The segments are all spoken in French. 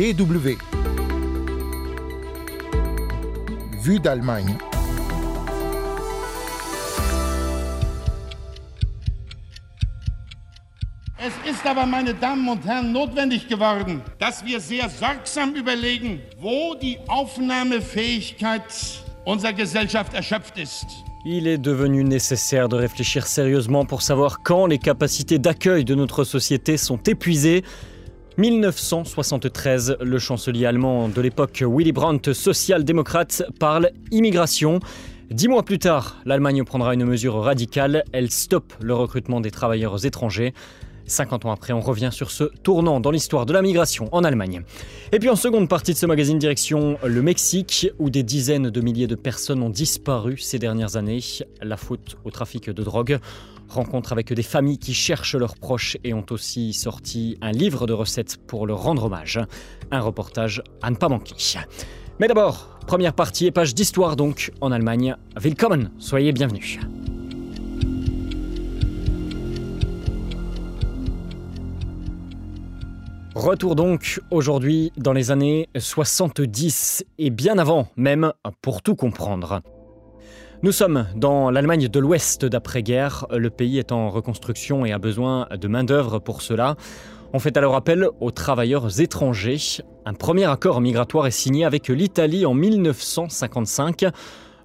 BW. Vue d'Allemagne. Es ist aber, meine Damen und Herren, notwendig geworden, dass wir sehr sorgsam überlegen, wo die Aufnahmefähigkeit unserer Gesellschaft erschöpft ist. Il est devenu nécessaire de réfléchir sérieusement pour savoir quand les capacités d'accueil de notre société sont épuisées. 1973, le chancelier allemand de l'époque Willy Brandt, social-démocrate, parle immigration. Dix mois plus tard, l'Allemagne prendra une mesure radicale, elle stoppe le recrutement des travailleurs étrangers. 50 ans après, on revient sur ce tournant dans l'histoire de la migration en Allemagne. Et puis en seconde partie de ce magazine, direction le Mexique, où des dizaines de milliers de personnes ont disparu ces dernières années. La faute au trafic de drogue. Rencontre avec des familles qui cherchent leurs proches et ont aussi sorti un livre de recettes pour leur rendre hommage. Un reportage à ne pas manquer. Mais d'abord, première partie et page d'histoire donc en Allemagne. Willkommen, soyez bienvenus. Retour donc aujourd'hui dans les années 70 et bien avant même pour tout comprendre. Nous sommes dans l'Allemagne de l'Ouest d'après-guerre. Le pays est en reconstruction et a besoin de main-d'œuvre pour cela. On fait alors appel aux travailleurs étrangers. Un premier accord migratoire est signé avec l'Italie en 1955.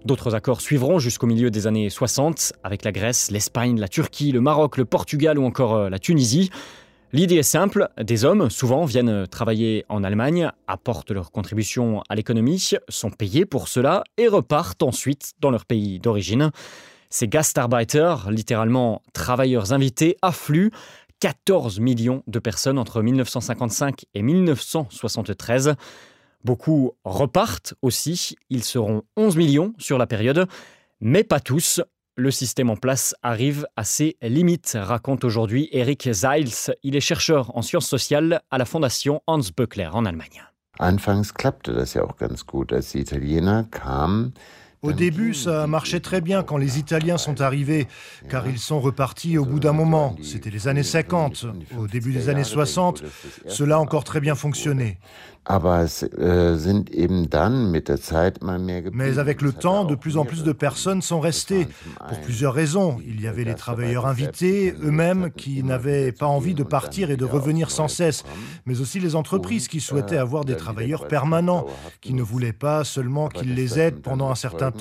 D'autres accords suivront jusqu'au milieu des années 60 avec la Grèce, l'Espagne, la Turquie, le Maroc, le Portugal ou encore la Tunisie. L'idée est simple, des hommes souvent viennent travailler en Allemagne, apportent leur contribution à l'économie, sont payés pour cela et repartent ensuite dans leur pays d'origine. Ces Gastarbeiter, littéralement travailleurs invités, affluent 14 millions de personnes entre 1955 et 1973. Beaucoup repartent aussi, ils seront 11 millions sur la période, mais pas tous. Le système en place arrive à ses limites, raconte aujourd'hui Eric Seils. Il est chercheur en sciences sociales à la fondation Hans Böckler en Allemagne. Anfangs klappte das ja auch ganz gut, als die Italiener kamen. Au début, ça marchait très bien quand les Italiens sont arrivés, car ils sont repartis au bout d'un moment. C'était les années 50. Au début des années 60, cela a encore très bien fonctionné. Äh, Mais avec le temps, de plus en plus de personnes sont restées, pour plusieurs raisons. Il y avait les travailleurs invités, eux-mêmes, qui n'avaient pas envie de partir et de revenir sans cesse, mais aussi les entreprises qui souhaitaient avoir des travailleurs permanents, qui ne voulaient pas seulement qu'ils les aident pendant un certain temps,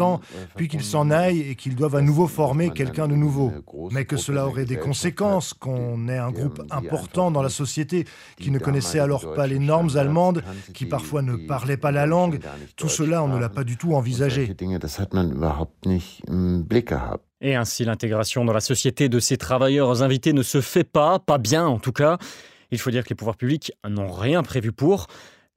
puis qu'ils s'en aillent et qu'ils doivent à nouveau former quelqu'un de nouveau. Mais que cela aurait des conséquences, qu'on ait un groupe important dans la société qui ne connaissait alors pas les normes allemandes, qui parfois ne parlaient pas la langue. Tout cela, on ne l'a pas du tout envisagé. Et ainsi, l'intégration dans la société de ces travailleurs invités ne se fait pas, pas bien en tout cas. Il faut dire que les pouvoirs publics n'ont rien prévu pour.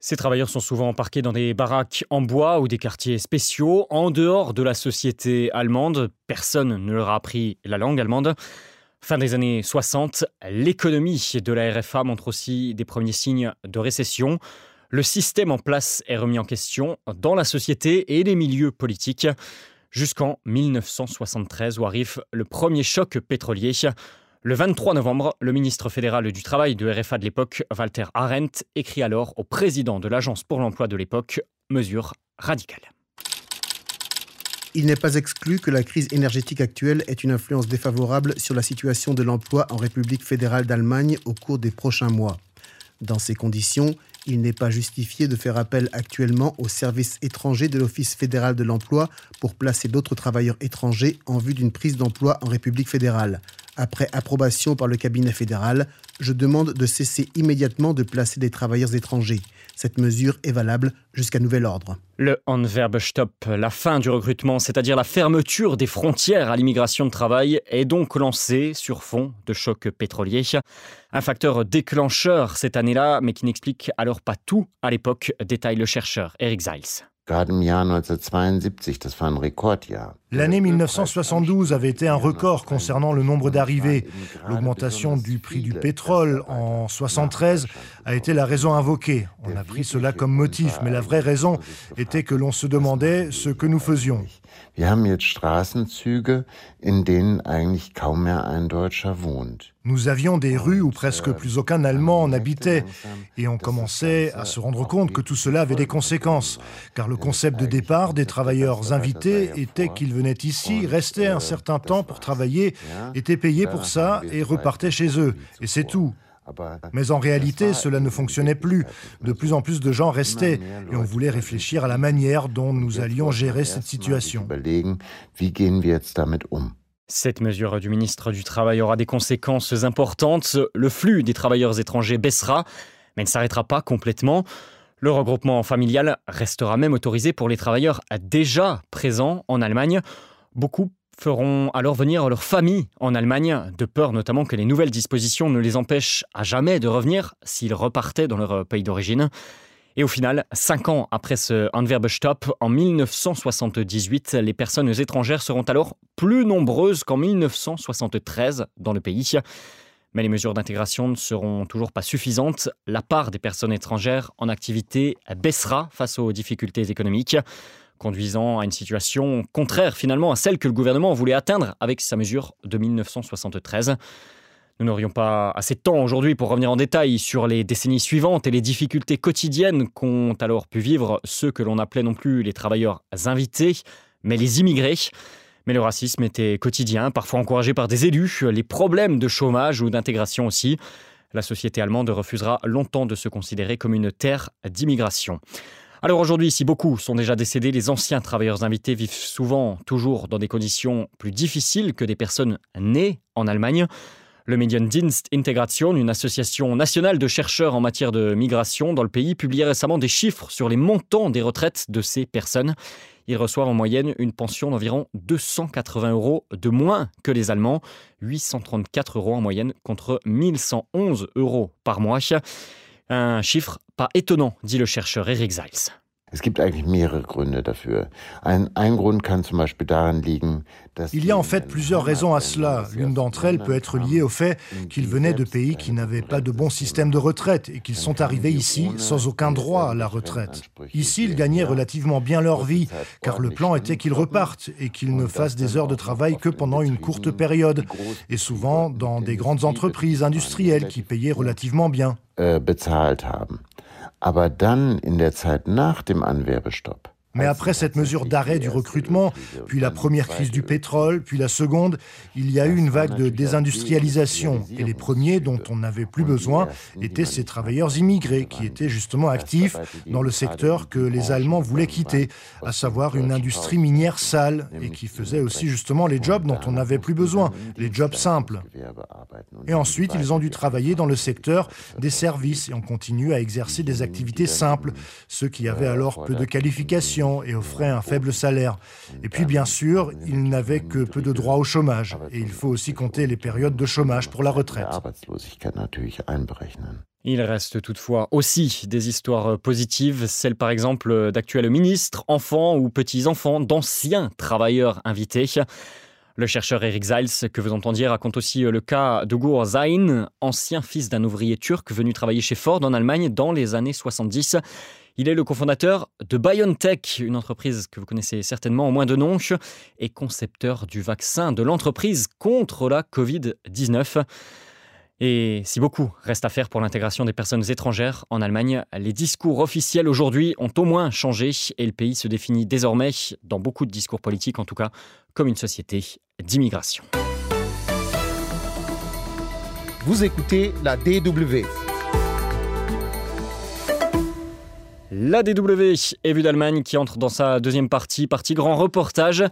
Ces travailleurs sont souvent embarqués dans des baraques en bois ou des quartiers spéciaux, en dehors de la société allemande. Personne ne leur a appris la langue allemande. Fin des années 60, l'économie de la RFA montre aussi des premiers signes de récession. Le système en place est remis en question dans la société et les milieux politiques jusqu'en 1973 où arrive le premier choc pétrolier. Le 23 novembre, le ministre fédéral du Travail de RFA de l'époque, Walter Arendt, écrit alors au président de l'Agence pour l'emploi de l'époque Mesure radicale. Il n'est pas exclu que la crise énergétique actuelle ait une influence défavorable sur la situation de l'emploi en République fédérale d'Allemagne au cours des prochains mois. Dans ces conditions, il n'est pas justifié de faire appel actuellement aux services étrangers de l'Office fédéral de l'emploi pour placer d'autres travailleurs étrangers en vue d'une prise d'emploi en République fédérale. Après approbation par le cabinet fédéral, je demande de cesser immédiatement de placer des travailleurs étrangers. Cette mesure est valable jusqu'à nouvel ordre. Le Anwerbestop, la fin du recrutement, c'est-à-dire la fermeture des frontières à l'immigration de travail, est donc lancée sur fond de choc pétrolier. Un facteur déclencheur cette année-là, mais qui n'explique alors pas tout à l'époque, détaille le chercheur Eric Zeiss. L'année 1972 avait été un record concernant le nombre d'arrivées. L'augmentation du prix du pétrole en 1973 a été la raison invoquée. On a pris cela comme motif, mais la vraie raison était que l'on se demandait ce que nous faisions. Nous avions des rues où presque plus aucun Allemand n'habitait et on commençait à se rendre compte que tout cela avait des conséquences, car le concept de départ des travailleurs invités était qu'ils venaient ici, restaient un certain temps pour travailler, étaient payés pour ça et repartaient chez eux. Et c'est tout. Mais en réalité, cela ne fonctionnait plus. De plus en plus de gens restaient et on voulait réfléchir à la manière dont nous allions gérer cette situation. Cette mesure du ministre du Travail aura des conséquences importantes. Le flux des travailleurs étrangers baissera, mais ne s'arrêtera pas complètement. Le regroupement familial restera même autorisé pour les travailleurs déjà présents en Allemagne. Beaucoup feront alors venir leur famille en Allemagne, de peur notamment que les nouvelles dispositions ne les empêchent à jamais de revenir s'ils repartaient dans leur pays d'origine. Et au final, cinq ans après ce Anwerbestopp, en 1978, les personnes étrangères seront alors plus nombreuses qu'en 1973 dans le pays. Mais les mesures d'intégration ne seront toujours pas suffisantes. La part des personnes étrangères en activité baissera face aux difficultés économiques conduisant à une situation contraire finalement à celle que le gouvernement voulait atteindre avec sa mesure de 1973. Nous n'aurions pas assez de temps aujourd'hui pour revenir en détail sur les décennies suivantes et les difficultés quotidiennes qu'ont alors pu vivre ceux que l'on appelait non plus les travailleurs invités, mais les immigrés. Mais le racisme était quotidien, parfois encouragé par des élus, les problèmes de chômage ou d'intégration aussi. La société allemande refusera longtemps de se considérer comme une terre d'immigration. Alors aujourd'hui, si beaucoup sont déjà décédés, les anciens travailleurs invités vivent souvent toujours dans des conditions plus difficiles que des personnes nées en Allemagne. Le Mediendienst Integration, une association nationale de chercheurs en matière de migration dans le pays, publiait récemment des chiffres sur les montants des retraites de ces personnes. Ils reçoivent en moyenne une pension d'environ 280 euros de moins que les Allemands, 834 euros en moyenne contre 1111 euros par mois. Un chiffre pas étonnant, dit le chercheur Eric Zeiss. Il y a en fait plusieurs raisons à cela. L'une d'entre elles peut être liée au fait qu'ils venaient de pays qui n'avaient pas de bon système de retraite et qu'ils sont arrivés ici sans aucun droit à la retraite. Ici, ils gagnaient relativement bien leur vie, car le plan était qu'ils repartent et qu'ils ne fassent des heures de travail que pendant une courte période, et souvent dans des grandes entreprises industrielles qui payaient relativement bien. Aber dann in der Zeit nach dem Anwerbestopp Mais après cette mesure d'arrêt du recrutement, puis la première crise du pétrole, puis la seconde, il y a eu une vague de désindustrialisation. Et les premiers dont on n'avait plus besoin étaient ces travailleurs immigrés qui étaient justement actifs dans le secteur que les Allemands voulaient quitter, à savoir une industrie minière sale et qui faisait aussi justement les jobs dont on n'avait plus besoin, les jobs simples. Et ensuite, ils ont dû travailler dans le secteur des services et on continue à exercer des activités simples, ceux qui avaient alors peu de qualifications et offrait un faible salaire. Et puis, bien sûr, il n'avait que peu de droits au chômage. Et il faut aussi compter les périodes de chômage pour la retraite. Il reste toutefois aussi des histoires positives, celles par exemple d'actuels ministres, enfants ou petits-enfants d'anciens travailleurs invités. Le chercheur Eric Zeiss, que vous entendiez, raconte aussi le cas de Gur Zain, ancien fils d'un ouvrier turc venu travailler chez Ford en Allemagne dans les années 70. Il est le cofondateur de BioNTech, une entreprise que vous connaissez certainement au moins de nom, et concepteur du vaccin de l'entreprise contre la Covid-19. Et si beaucoup reste à faire pour l'intégration des personnes étrangères en Allemagne, les discours officiels aujourd'hui ont au moins changé et le pays se définit désormais, dans beaucoup de discours politiques en tout cas, comme une société d'immigration. Vous écoutez la DW. La DW est vue d'Allemagne qui entre dans sa deuxième partie, partie grand reportage.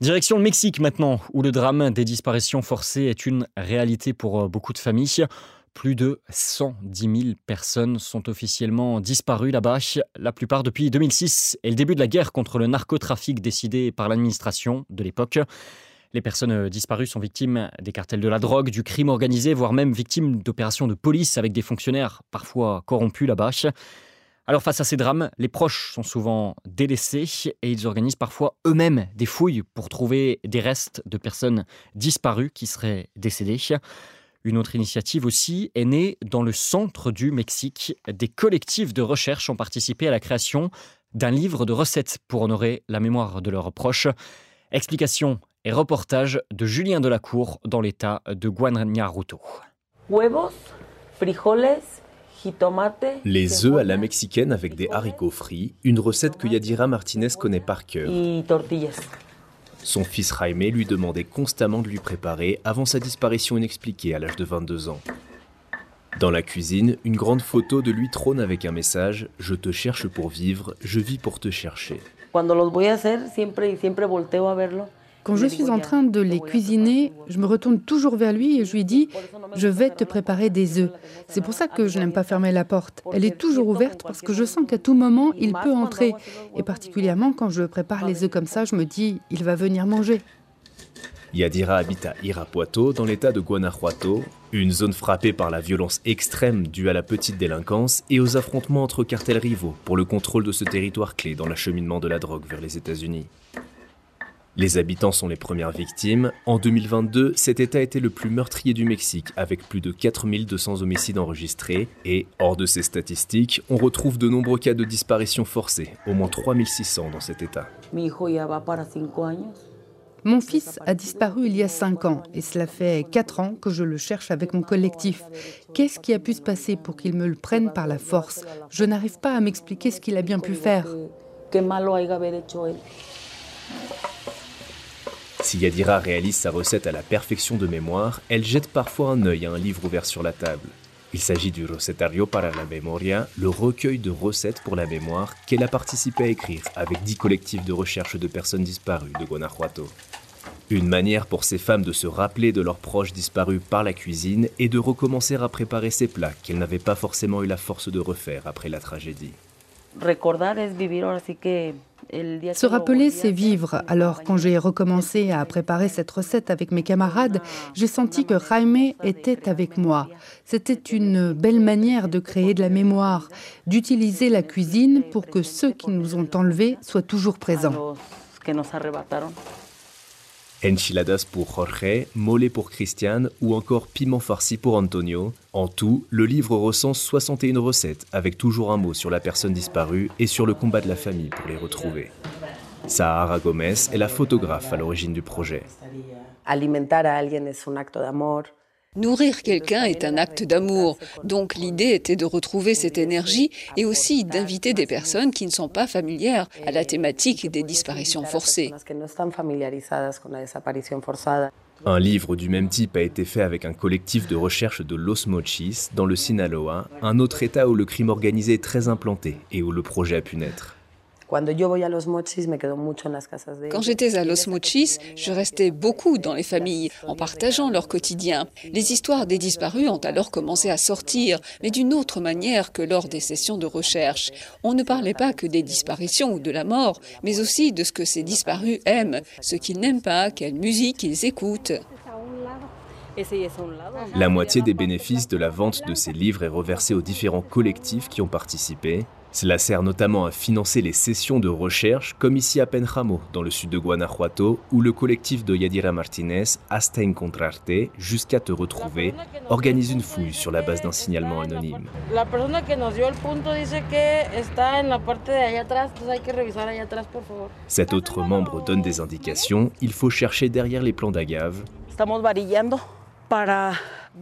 Direction le Mexique maintenant, où le drame des disparitions forcées est une réalité pour euh, beaucoup de familles. Plus de 110 000 personnes sont officiellement disparues là-bas, la plupart depuis 2006 et le début de la guerre contre le narcotrafic décidé par l'administration de l'époque. Les personnes euh, disparues sont victimes des cartels de la drogue, du crime organisé, voire même victimes d'opérations de police avec des fonctionnaires parfois corrompus là-bas. Alors face à ces drames, les proches sont souvent délaissés et ils organisent parfois eux-mêmes des fouilles pour trouver des restes de personnes disparues qui seraient décédées. Une autre initiative aussi est née dans le centre du Mexique. Des collectifs de recherche ont participé à la création d'un livre de recettes pour honorer la mémoire de leurs proches. Explication et reportage de Julien Delacour dans l'état de Guanajuato. Huevos, frijoles, les œufs à la mexicaine avec des haricots frits, une recette que Yadira Martinez connaît par cœur. Son fils Jaime lui demandait constamment de lui préparer avant sa disparition inexpliquée à l'âge de 22 ans. Dans la cuisine, une grande photo de lui trône avec un message Je te cherche pour vivre, je vis pour te chercher. Quand je suis en train de les cuisiner, je me retourne toujours vers lui et je lui dis Je vais te préparer des œufs. C'est pour ça que je n'aime pas fermer la porte. Elle est toujours ouverte parce que je sens qu'à tout moment, il peut entrer. Et particulièrement quand je prépare les œufs comme ça, je me dis Il va venir manger. Yadira habite à Irapuato, dans l'état de Guanajuato, une zone frappée par la violence extrême due à la petite délinquance et aux affrontements entre cartels rivaux pour le contrôle de ce territoire clé dans l'acheminement de la drogue vers les États-Unis. Les habitants sont les premières victimes. En 2022, cet État était le plus meurtrier du Mexique, avec plus de 4200 homicides enregistrés. Et, hors de ces statistiques, on retrouve de nombreux cas de disparition forcée, au moins 3600 dans cet État. Mon fils a disparu il y a 5 ans et cela fait 4 ans que je le cherche avec mon collectif. Qu'est-ce qui a pu se passer pour qu'il me le prenne par la force? Je n'arrive pas à m'expliquer ce qu'il a bien pu faire. Si Yadira réalise sa recette à la perfection de mémoire, elle jette parfois un œil à un livre ouvert sur la table. Il s'agit du Recetario para la Memoria, le recueil de recettes pour la mémoire qu'elle a participé à écrire avec dix collectifs de recherche de personnes disparues de Guanajuato. Une manière pour ces femmes de se rappeler de leurs proches disparus par la cuisine et de recommencer à préparer ces plats qu'elles n'avaient pas forcément eu la force de refaire après la tragédie. Se rappeler, c'est vivre. Alors, quand j'ai recommencé à préparer cette recette avec mes camarades, j'ai senti que Jaime était avec moi. C'était une belle manière de créer de la mémoire, d'utiliser la cuisine pour que ceux qui nous ont enlevés soient toujours présents. Enchiladas pour Jorge, mole pour Christiane ou encore piment farci pour Antonio. En tout, le livre recense 61 recettes avec toujours un mot sur la personne disparue et sur le combat de la famille pour les retrouver. Sahara Gomez est la photographe à l'origine du projet. Alimentar a alguien es un acto d'amor. Nourrir quelqu'un est un acte d'amour. Donc l'idée était de retrouver cette énergie et aussi d'inviter des personnes qui ne sont pas familières à la thématique des disparitions forcées. Un livre du même type a été fait avec un collectif de recherche de Los Mochis dans le Sinaloa, un autre état où le crime organisé est très implanté et où le projet a pu naître. Quand j'étais à Los Mochis, je restais beaucoup dans les familles, en partageant leur quotidien. Les histoires des disparus ont alors commencé à sortir, mais d'une autre manière que lors des sessions de recherche. On ne parlait pas que des disparitions ou de la mort, mais aussi de ce que ces disparus aiment, ce qu'ils n'aiment pas, quelle musique ils écoutent. La moitié des bénéfices de la vente de ces livres est reversée aux différents collectifs qui ont participé. Cela sert notamment à financer les sessions de recherche, comme ici à Penjamo, dans le sud de Guanajuato, où le collectif de Yadira Martinez, Hasta Encontrarte, jusqu'à te retrouver, organise une fouille sur la base d'un signalement anonyme. Cet autre membre donne des indications, il faut chercher derrière les plans d'agave.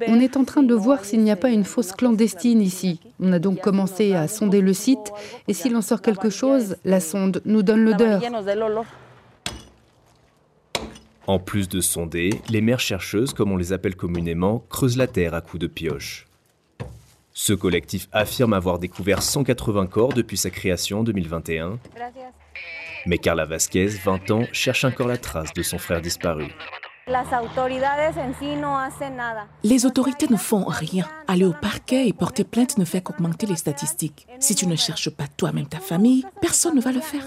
On est en train de voir s'il n'y a pas une fosse clandestine ici. On a donc commencé à sonder le site et s'il en sort quelque chose, la sonde nous donne l'odeur. En plus de sonder, les mères chercheuses, comme on les appelle communément, creusent la terre à coups de pioche. Ce collectif affirme avoir découvert 180 corps depuis sa création en 2021. Mais Carla Vasquez, 20 ans, cherche encore la trace de son frère disparu. Les autorités ne font rien. Aller au parquet et porter plainte ne fait qu'augmenter les statistiques. Si tu ne cherches pas toi-même ta famille, personne ne va le faire.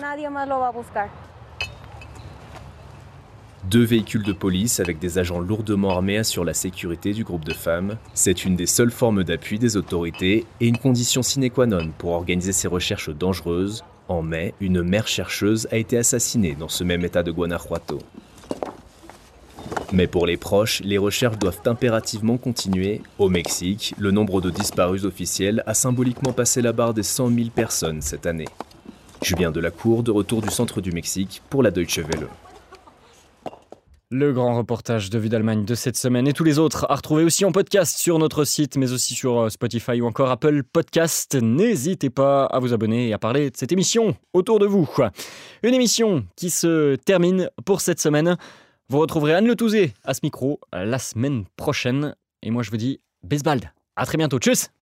Deux véhicules de police avec des agents lourdement armés assurent la sécurité du groupe de femmes. C'est une des seules formes d'appui des autorités et une condition sine qua non pour organiser ces recherches dangereuses. En mai, une mère chercheuse a été assassinée dans ce même état de Guanajuato. Mais pour les proches, les recherches doivent impérativement continuer. Au Mexique, le nombre de disparus officiels a symboliquement passé la barre des 100 000 personnes cette année. Julien Delacour, de retour du centre du Mexique pour la Deutsche Welle. Le grand reportage de Vue d'Allemagne de cette semaine et tous les autres à retrouver aussi en podcast sur notre site, mais aussi sur euh, Spotify ou encore Apple Podcast. N'hésitez pas à vous abonner et à parler de cette émission autour de vous. Une émission qui se termine pour cette semaine. Vous retrouverez Anne Le Touzé à ce micro la semaine prochaine. Et moi, je vous dis, Besbald. À très bientôt. Tchuss